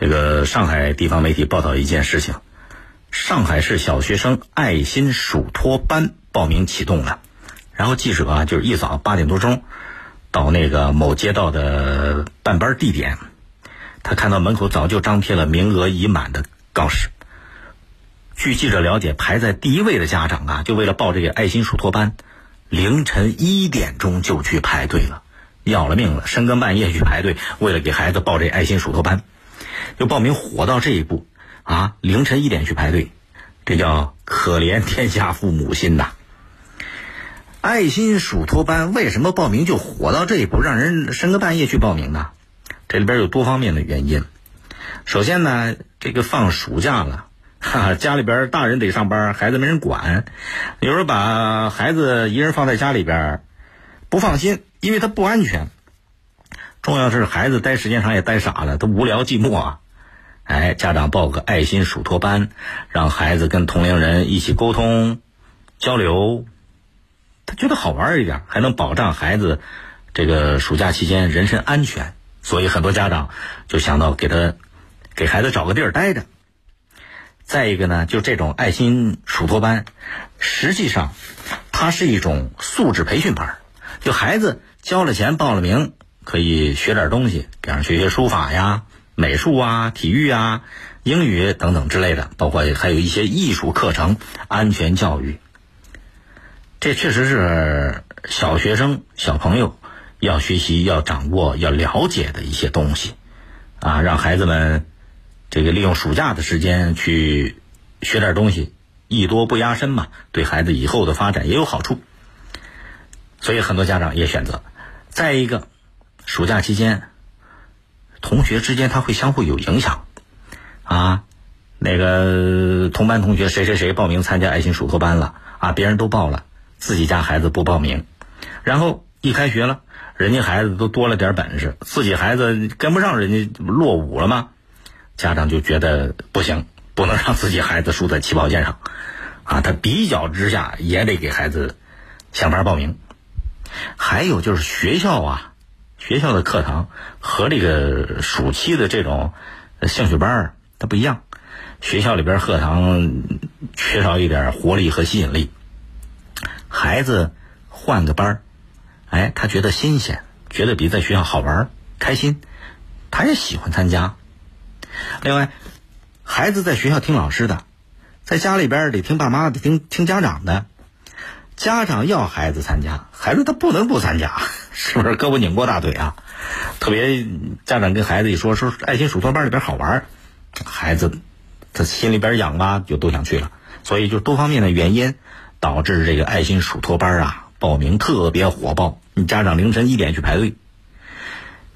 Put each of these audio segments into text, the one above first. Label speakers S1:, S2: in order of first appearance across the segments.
S1: 这个上海地方媒体报道一件事情：上海市小学生爱心暑托班报名启动了。然后记者啊，就是一早八点多钟到那个某街道的办班地点，他看到门口早就张贴了名额已满的告示。据记者了解，排在第一位的家长啊，就为了报这个爱心暑托班，凌晨一点钟就去排队了，要了命了，深更半夜去排队，为了给孩子报这爱心暑托班。就报名火到这一步啊！凌晨一点去排队，这叫可怜天下父母心呐！爱心暑托班为什么报名就火到这一步，让人深更半夜去报名呢？这里边有多方面的原因。首先呢，这个放暑假了，哈，家里边大人得上班，孩子没人管，有时候把孩子一人放在家里边，不放心，因为他不安全。重要是孩子待时间长也待傻了，他无聊寂寞啊。哎，家长报个爱心暑托班，让孩子跟同龄人一起沟通交流，他觉得好玩一点，还能保障孩子这个暑假期间人身安全。所以很多家长就想到给他给孩子找个地儿待着。再一个呢，就这种爱心暑托班，实际上它是一种素质培训班，就孩子交了钱报了名，可以学点东西，比方学学书法呀。美术啊，体育啊，英语等等之类的，包括还有一些艺术课程、安全教育。这确实是小学生、小朋友要学习、要掌握、要了解的一些东西啊，让孩子们这个利用暑假的时间去学点东西，艺多不压身嘛，对孩子以后的发展也有好处。所以很多家长也选择。再一个，暑假期间。同学之间他会相互有影响，啊，那个同班同学谁谁谁报名参加爱心暑托班了啊，别人都报了，自己家孩子不报名，然后一开学了，人家孩子都多了点本事，自己孩子跟不上人家落伍了吗？家长就觉得不行，不能让自己孩子输在起跑线上，啊，他比较之下也得给孩子想法报名，还有就是学校啊。学校的课堂和这个暑期的这种兴趣班儿它不一样，学校里边课堂缺少一点活力和吸引力，孩子换个班儿，哎，他觉得新鲜，觉得比在学校好玩开心，他也喜欢参加。另外，孩子在学校听老师的，在家里边得听爸妈的，听听家长的。家长要孩子参加，孩子他不能不参加，是不是？胳膊拧过大腿啊！特别家长跟孩子一说说爱心数托班里边好玩，孩子他心里边痒啊，就都想去了。所以就多方面的原因导致这个爱心数托班啊报名特别火爆。你家长凌晨一点去排队，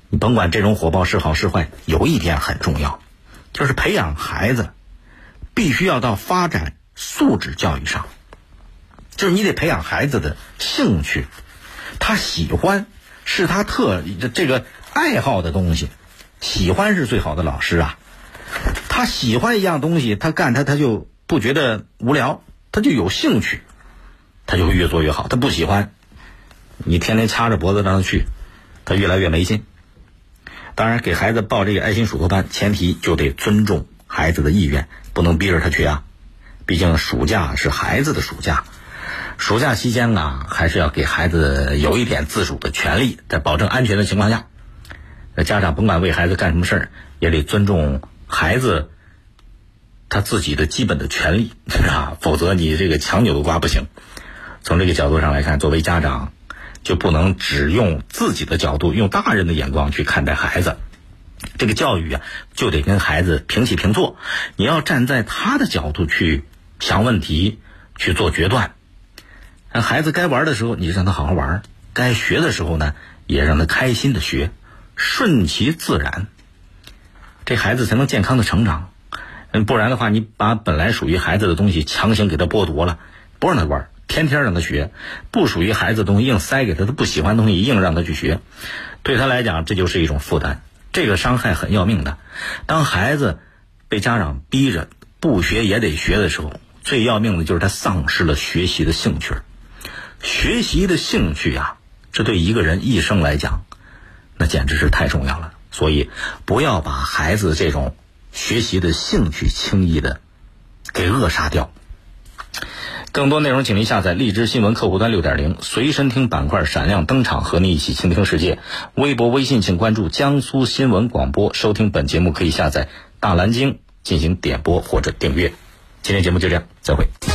S1: 你甭管这种火爆是好是坏，有一点很重要，就是培养孩子必须要到发展素质教育上。就是你得培养孩子的兴趣，他喜欢是他特这个爱好的东西，喜欢是最好的老师啊。他喜欢一样东西，他干他他就不觉得无聊，他就有兴趣，他就会越做越好。他不喜欢，你天天掐着脖子让他去，他越来越没劲。当然，给孩子报这个爱心暑托班，前提就得尊重孩子的意愿，不能逼着他去啊。毕竟暑假是孩子的暑假。暑假期间啊，还是要给孩子有一点自主的权利，在保证安全的情况下，那家长甭管为孩子干什么事儿，也得尊重孩子他自己的基本的权利 啊，否则你这个强扭的瓜不行。从这个角度上来看，作为家长就不能只用自己的角度，用大人的眼光去看待孩子。这个教育啊，就得跟孩子平起平坐，你要站在他的角度去想问题，去做决断。那孩子该玩的时候，你就让他好好玩；该学的时候呢，也让他开心的学，顺其自然，这孩子才能健康的成长。嗯，不然的话，你把本来属于孩子的东西强行给他剥夺了，不让他玩，天天让他学；不属于孩子的东西硬塞给他，他不喜欢的东西硬让他去学，对他来讲这就是一种负担，这个伤害很要命的。当孩子被家长逼着不学也得学的时候，最要命的就是他丧失了学习的兴趣。学习的兴趣呀，这对一个人一生来讲，那简直是太重要了。所以，不要把孩子这种学习的兴趣轻易的给扼杀掉。更多内容，请您下载荔枝新闻客户端六点零随身听板块闪亮登场，和你一起倾听世界。微博、微信请关注江苏新闻广播，收听本节目可以下载大蓝鲸进行点播或者订阅。今天节目就这样，再会。